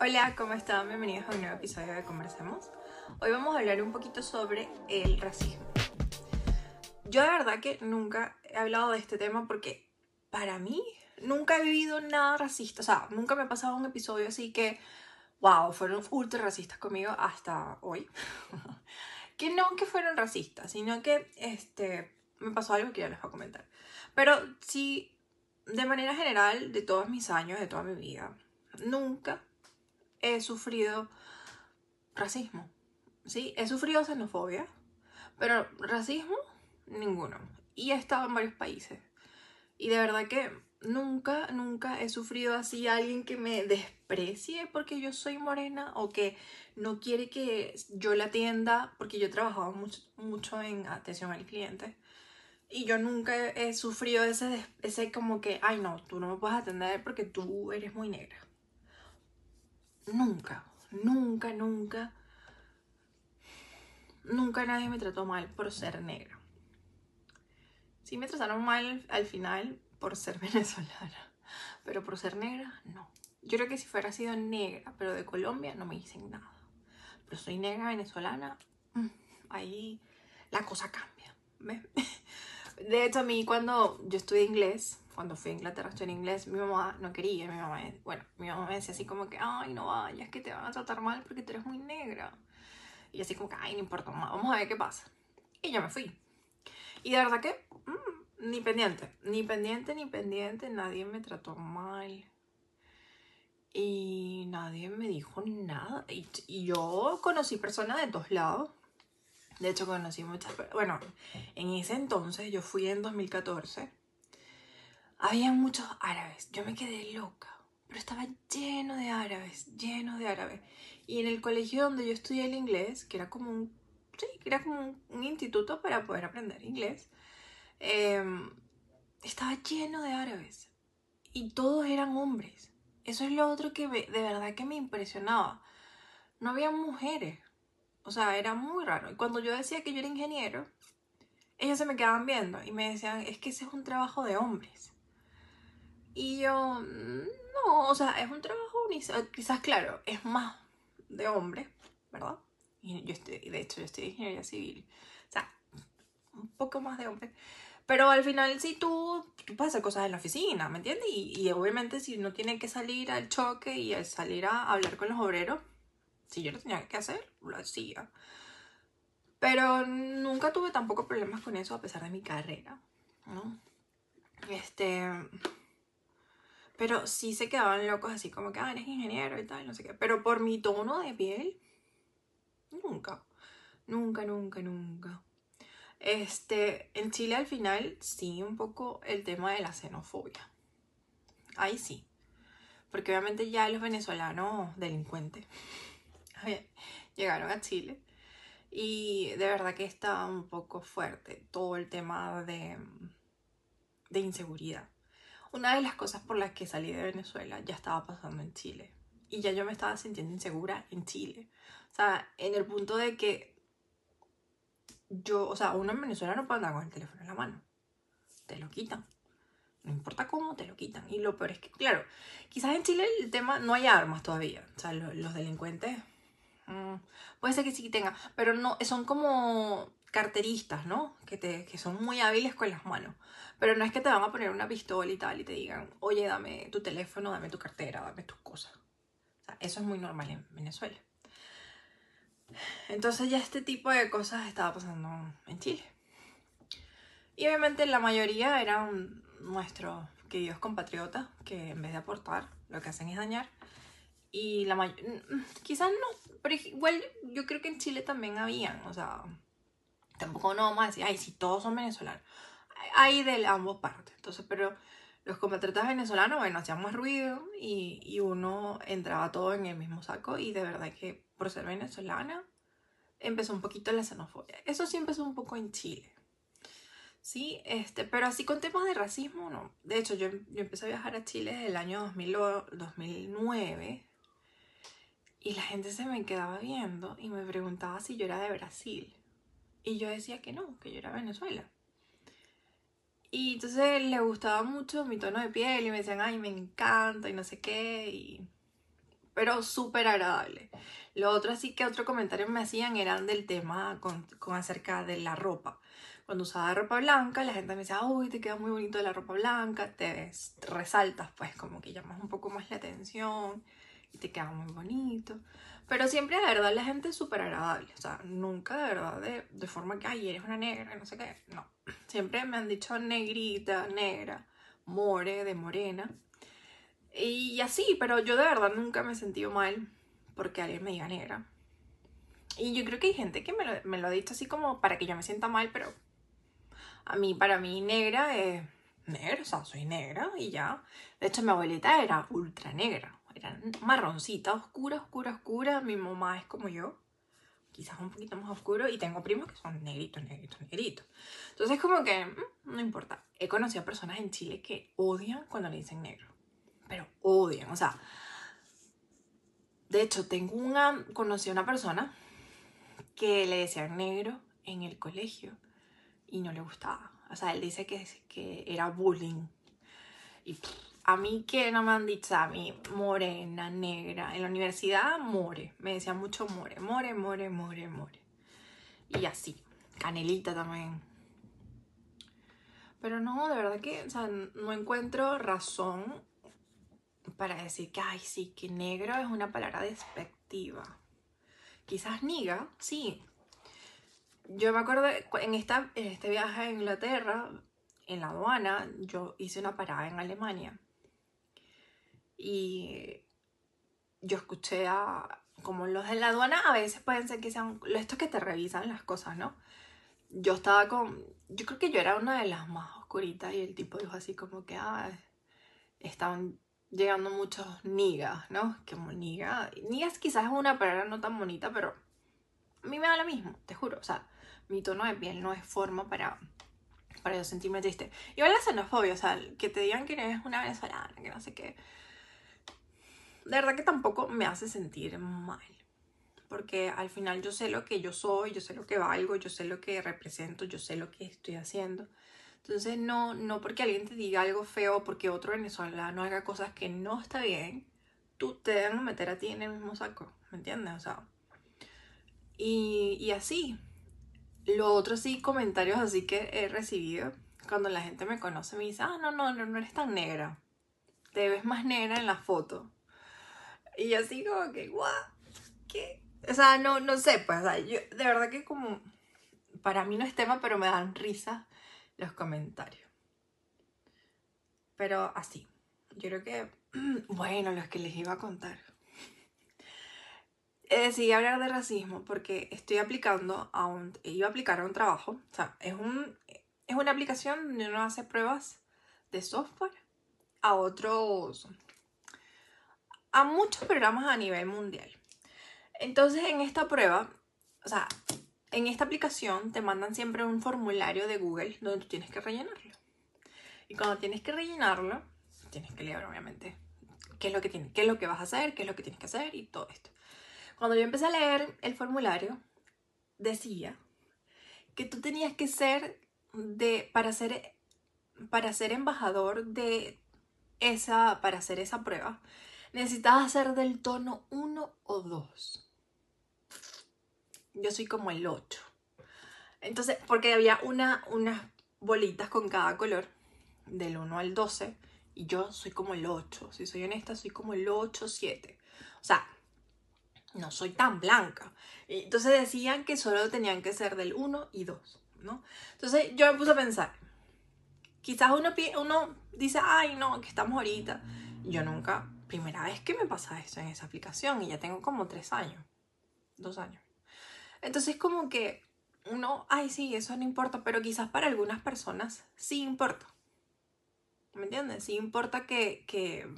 Hola, ¿cómo están? Bienvenidos a un nuevo episodio de Conversemos. Hoy vamos a hablar un poquito sobre el racismo. Yo de verdad que nunca he hablado de este tema porque para mí nunca he vivido nada racista. O sea, nunca me ha pasado un episodio así que, wow, fueron ultra racistas conmigo hasta hoy. que no que fueron racistas, sino que este, me pasó algo que ya les voy a comentar. Pero sí, de manera general, de todos mis años, de toda mi vida, nunca he sufrido racismo. Sí, he sufrido xenofobia, pero racismo, ninguno. Y he estado en varios países. Y de verdad que nunca, nunca he sufrido así a alguien que me desprecie porque yo soy morena o que no quiere que yo la atienda porque yo he trabajado mucho, mucho en atención al cliente. Y yo nunca he, sufrido ese, ese como que, ay no, tú no me puedes atender porque tú eres muy negra nunca, nunca, nunca, nunca nadie me trató mal por ser negra. Sí me trataron mal al final por ser venezolana, pero por ser negra, no. Yo creo que si fuera sido negra, pero de Colombia, no me dicen nada. Pero soy negra venezolana, mm, ahí la cosa cambia. De hecho, a mí cuando yo estudié inglés, cuando fui a Inglaterra a estudiar inglés, mi mamá no quería, mi mamá, bueno, mi mamá me decía así como que, ay, no vayas, que te van a tratar mal porque tú eres muy negra. Y así como que, ay, no importa, vamos a ver qué pasa. Y yo me fui. Y de verdad que, mm, ni pendiente, ni pendiente, ni pendiente, nadie me trató mal. Y nadie me dijo nada. Y, yo conocí personas de todos lados. De hecho, conocí muchas Bueno, en ese entonces, yo fui en 2014 había muchos árabes. Yo me quedé loca, pero estaba lleno de árabes, lleno de árabes. Y en el colegio donde yo estudié el inglés, que era como un, sí, era como un, instituto para poder aprender inglés, em, estaba lleno de árabes. Y todos eran hombres. Eso es lo otro que de verdad que me impresionaba. No había mujeres. O sea, era muy raro. Y cuando yo decía que yo era ingeniero, ellos se me quedaban viendo y me decían, es que ese es un trabajo de hombres. Y yo, no, o sea, es un trabajo, quizás, claro, es más de hombre, ¿verdad? Y yo estoy, de hecho, yo estoy en ingeniería civil. O sea, un poco más de hombre. Pero al final, sí, tú, tú puedes hacer cosas en la oficina, ¿me entiendes? Y, obviamente, si no tiene que salir al choque y salir a hablar con los obreros, si yo lo tenía que hacer, lo hacía. Pero nunca tuve tampoco problemas con eso a pesar de mi carrera, ¿no? Este pero sí se quedaban locos así como que, ah, eres ingeniero y tal, no sé qué. Pero por mi tono de piel, nunca. Nunca, nunca, nunca. Este, en Chile al final sí un poco el tema de la xenofobia. Ahí sí. Porque obviamente ya los venezolanos delincuentes llegaron a Chile. Y de verdad que está un poco fuerte todo el tema de, de inseguridad. Una de las cosas por las que salí de Venezuela ya estaba pasando en Chile. Y ya yo me estaba sintiendo insegura en Chile. O sea, en el punto de que yo, o sea, uno en Venezuela no puede andar con el teléfono en la mano. Te lo quitan. No importa cómo, te lo quitan. Y lo peor es que, claro, quizás en Chile el tema no hay armas todavía. O sea, los, delincuentes. Mm, puede ser que sí tengan, pero no, son como carteristas, ¿no? Que, te, que son muy hábiles con las manos. Pero no es que te van a poner una pistola y tal y te digan, oye, dame tu teléfono, dame tu cartera, dame tus cosas. O sea, eso es muy normal en Venezuela. Entonces ya este tipo de cosas estaba pasando en Chile. Y obviamente la mayoría eran nuestros queridos compatriotas que en vez de aportar, lo que hacen es dañar. Y la mayoría, quizás no, pero igual yo creo que en Chile también habían, o sea, Tampoco no vamos a decir, ay, si todos son venezolanos. Hay de ambos partes. Entonces, pero los compatriotas venezolanos, bueno, hacían más ruido y, y, uno entraba todo en el mismo saco y de verdad que por ser venezolana empezó un poquito la xenofobia. Eso sí empezó un poco en Chile. Sí, este, pero así con temas de racismo, no. De hecho, yo, yo empecé a viajar a Chile desde el año 2000, 2009 y la gente se me quedaba viendo y me preguntaba si yo era de Brasil. Y yo decía que no, que yo era Venezuela. Y entonces le gustaba mucho mi tono de piel y me decían, ay, me encanta y no sé qué. Y pero súper agradable. Lo otro así que otro comentario me hacían eran del tema con, con acerca de la ropa. Cuando usaba ropa blanca, la gente me decía, uy, te queda muy bonito la ropa blanca, te resaltas, pues como que llamas un poco más la atención y te queda muy bonito. Pero siempre de verdad la gente es súper agradable. O sea, nunca de verdad de, de, forma que, ay, eres una negra, no sé qué. No. Siempre me han dicho negrita, negra, more, de morena. Y así, pero yo de verdad nunca me he sentido mal porque alguien me diga negra. Y yo creo que hay gente que me lo, me lo ha dicho así como para que yo me sienta mal, pero a mí, para mí, negra es negra, o sea, soy negra y ya. De hecho, mi abuelita era ultra negra era marroncita, oscura, oscura, oscura. Mi mamá es como yo, quizás un poquito más oscuro. Y tengo primos que son negritos, negritos, negritos. Entonces, como que mm, no importa. He conocido personas en Chile que odian cuando le dicen negro. Pero odian, o sea. De hecho, tengo una. Conocí a una persona que le decían negro en el colegio y no le gustaba. O sea, él dice que, que era bullying. Y a mí que no me han dicho a mí, morena, negra. En la universidad, more. Me decían mucho more, more, more, more, more. Y así. Canelita también. Pero no, de verdad que, o sea, no encuentro razón para decir que, ay, sí, que negro es una palabra despectiva. Quizás niga, sí. Yo me acuerdo, en, esta, en este viaje a Inglaterra, en la aduana, yo hice una parada en Alemania y yo escuché a como los de la aduana a veces pueden ser que sean estos que te revisan las cosas, ¿no? Yo estaba con, yo creo que yo era una de las más oscuritas y el tipo dijo así como que, ah, estaban llegando muchos nigas, ¿no? Como niga, nigas quizás es una palabra no tan bonita, pero a mí me da lo mismo, te juro, o sea, mi tono de piel no es forma para para yo sentirme triste. Igual la xenofobia, o sea, que te digan que eres una venezolana, que no sé qué de verdad que tampoco me hace sentir mal. Porque al final yo sé lo que yo soy, yo sé lo que valgo, yo sé lo que represento, yo sé lo que estoy haciendo. Entonces no, no porque alguien te diga algo feo, porque otro venezolano haga cosas que no está bien, tú te debes meter a ti en el mismo saco, ¿me entiendes? O sea, y, y así. Lo otro sí, comentarios así que he recibido cuando la gente me conoce me dice, ah, no, no, no, no eres tan negra. Te ves más negra en la foto. Y así como que, guau, ¿qué? O sea, no, no sé, pues, o sea, yo, de verdad que como, para mí no es tema, pero me dan risa los comentarios. Pero así, yo creo que, bueno, los que les iba a contar. Eh, decidí hablar de racismo porque estoy aplicando a un, iba a aplicar a un trabajo, o sea, es, un, es una aplicación donde uno hace pruebas de software a otros a muchos programas a nivel mundial. Entonces, en esta prueba, o sea, en esta aplicación te mandan siempre un formulario de Google donde tú tienes que rellenarlo. Y cuando tienes que rellenarlo, tienes que leer, obviamente, qué es lo que, tienes, qué es lo que vas a hacer, qué es lo que tienes que hacer y todo esto. Cuando yo empecé a leer el formulario, decía que tú tenías que ser de, para ser, para ser embajador de esa, para hacer esa prueba, necesitabas hacer del tono 1 o 2. Yo soy como el 8. Entonces, porque había una, unas bolitas con cada color, del 1 al 12, y yo soy como el 8. Si soy honesta, soy como el 8, 7. O sea, no soy tan blanca. Entonces decían que solo tenían que ser del 1 y 2, ¿no? Entonces yo me puse a pensar, quizás uno, uno dice, ay, no, que estamos ahorita. Yo nunca primera vez que me pasa esto en esa aplicación y ya tengo como tres años, dos años. Entonces como que uno, ay sí, eso no importa, pero quizás para algunas personas sí importa. ¿Me entiendes? Sí importa que, que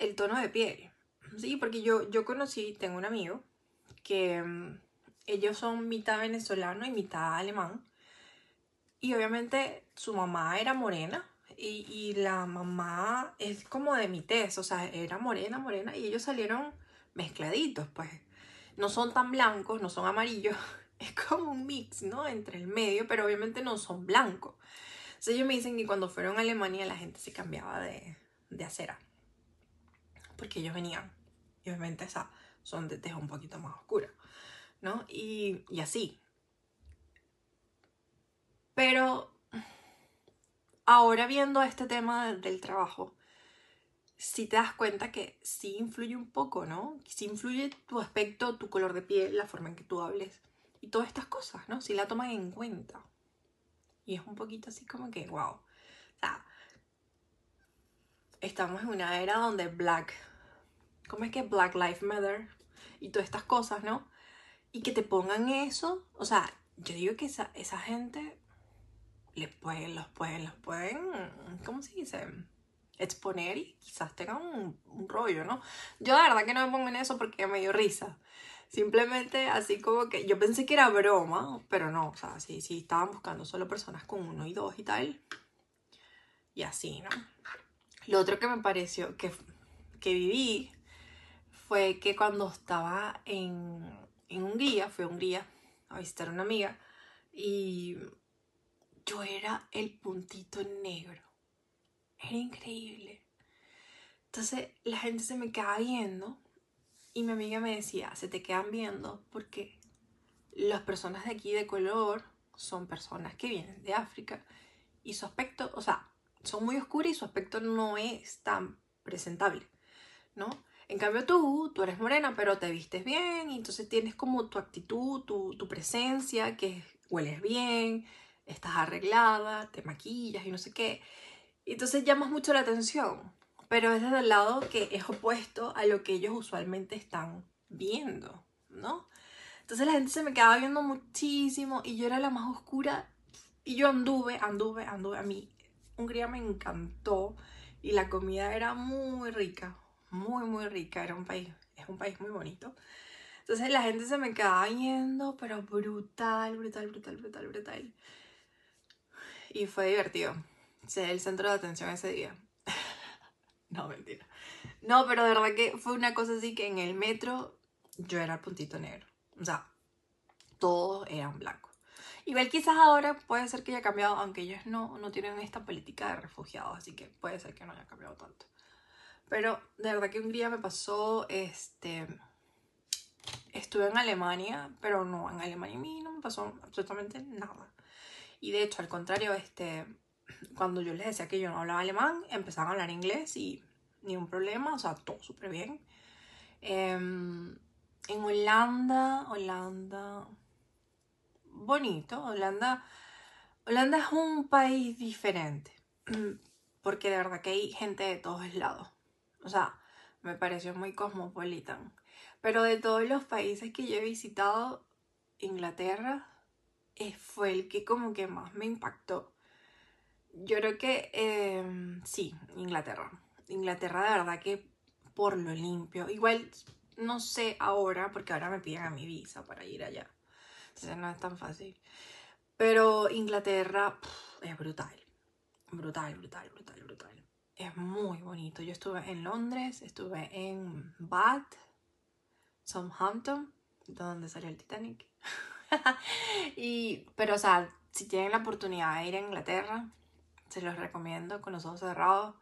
el tono de piel. Sí, porque yo, yo conocí, tengo un amigo que mm, ellos son mitad venezolano y mitad alemán. Y obviamente su mamá era morena y, la mamá es como de mi tez, o sea, era morena, morena, y ellos salieron mezcladitos, pues. No son tan blancos, no son amarillos, es como un mix, ¿no? Entre el medio, pero obviamente no son blancos. Entonces ellos me dicen que cuando fueron a Alemania la gente se cambiaba de, de acera. porque ellos venían. Y obviamente esa son de tez un poquito más oscura, ¿no? Y, y así. Pero ahora viendo este tema del trabajo, si te das cuenta que sí influye un poco, ¿no? Sí influye tu aspecto, tu color de piel, la forma en que tú hables y todas estas cosas, ¿no? Si la toman en cuenta. Y es un poquito así como que, wow. O sea, estamos en una era donde Black, ¿cómo es que Black Lives Matter? Y todas estas cosas, ¿no? Y que te pongan eso, o sea, yo digo que esa, esa gente les pueden, los pueden, los pueden, ¿cómo se dice? Exponer y quizás tengan un, rollo, ¿no? Yo la verdad que no me pongo en eso porque me dio risa. Simplemente así como que yo pensé que era broma, pero no, o sea, sí, estaban buscando solo personas con uno y dos y tal. Y así, ¿no? Lo otro que me pareció que, que viví fue que cuando estaba en, en Hungría, fui a Hungría a visitar a una amiga y yo era el puntito negro. Era increíble. Entonces la gente se me quedaba viendo y mi amiga me decía, se te quedan viendo porque las personas de aquí de color son personas que vienen de África y su aspecto, o sea, son muy oscuras y su aspecto no es tan presentable, ¿no? En cambio tú, tú eres morena, pero te vistes bien y entonces tienes como tu actitud, tu, tu presencia, que hueles bien, estás arreglada, te maquillas y no sé qué. Entonces llamas mucho la atención, pero es desde el lado que es opuesto a lo que ellos usualmente están viendo, ¿no? Entonces la gente se me quedaba viendo muchísimo y yo era la más oscura y yo anduve, anduve, anduve. A mí Hungría me encantó y la comida era muy rica, muy, muy rica. Era un país, es un país muy bonito. Entonces la gente se me quedaba viendo, pero brutal, brutal, brutal, brutal, brutal. Y fue divertido. Ser el centro de atención ese día. no, mentira. No, pero de verdad que fue una cosa así que en el metro yo era el puntito negro. O sea, todos eran blancos. Igual quizás ahora puede ser que haya cambiado, aunque ellos no, no tienen esta política de refugiados, así que puede ser que no haya cambiado tanto. Pero de verdad que un día me pasó, este, estuve en Alemania, pero no, en Alemania a mí no me pasó absolutamente nada. Y de hecho, al contrario, este, cuando yo les decía que yo no hablaba alemán, empezaban a hablar inglés y ni un problema, o sea, todo súper bien. Em, en Holanda, Holanda, bonito, Holanda, Holanda es un país diferente, porque de verdad que hay gente de todos lados. O sea, me pareció muy cosmopolitan. Pero de todos los países que yo he visitado, Inglaterra eh, fue el que como que más me impactó. Yo creo que em, sí, Inglaterra. Inglaterra de verdad que por lo limpio. Igual no sé ahora, porque ahora me piden a mi visa para ir allá. Entonces no es tan fácil. Pero Inglaterra es brutal. Brutal, brutal, brutal, brutal. Es muy bonito. Yo estuve en Londres, estuve en Bath, Southampton, donde salió el Titanic. y, pero, o sea, si tienen la oportunidad de ir a Inglaterra, se los recomiendo con los ojos cerrados.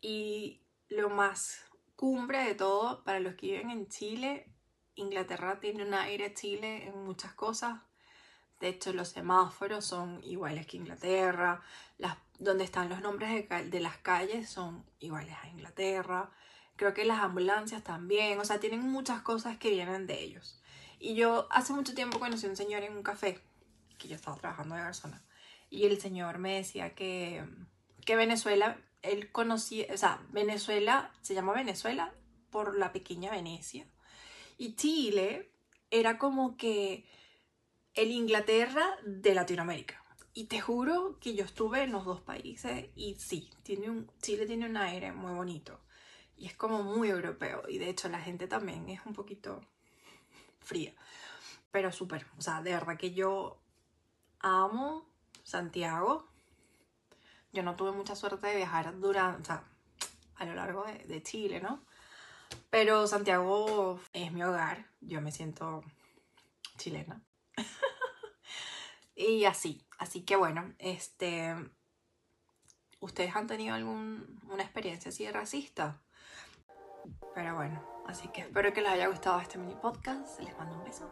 Y lo más cumbre de todo, para los que viven en Chile, Inglaterra tiene un aire Chile en muchas cosas. De hecho, los semáforos son iguales que Inglaterra. Las, donde están los nombres de, de, las calles son iguales a Inglaterra. Creo que las ambulancias también. O sea, tienen muchas cosas que vienen de ellos. Y yo hace mucho tiempo conocí a un señor en un café, que yo estaba trabajando de persona. Y el señor me decía que, que Venezuela, él conocía, o sea, Venezuela, se llama Venezuela por la pequeña Venecia y Chile era como que el Inglaterra de Latinoamérica. Y te juro que yo estuve en los dos países y sí, tiene un, Chile tiene un aire muy bonito. Y es como muy europeo. Y de hecho la gente también es un poquito fría. Pero súper. O sea, de verdad que yo amo Santiago. Yo no tuve mucha suerte de viajar durante, o sea, a lo largo de, de Chile, ¿no? Pero Santiago es mi hogar, yo me siento chilena. y así, así que bueno, este ¿Ustedes han tenido alguna experiencia así de racista? Pero bueno, así que espero que les haya gustado este mini podcast. Les mando un beso.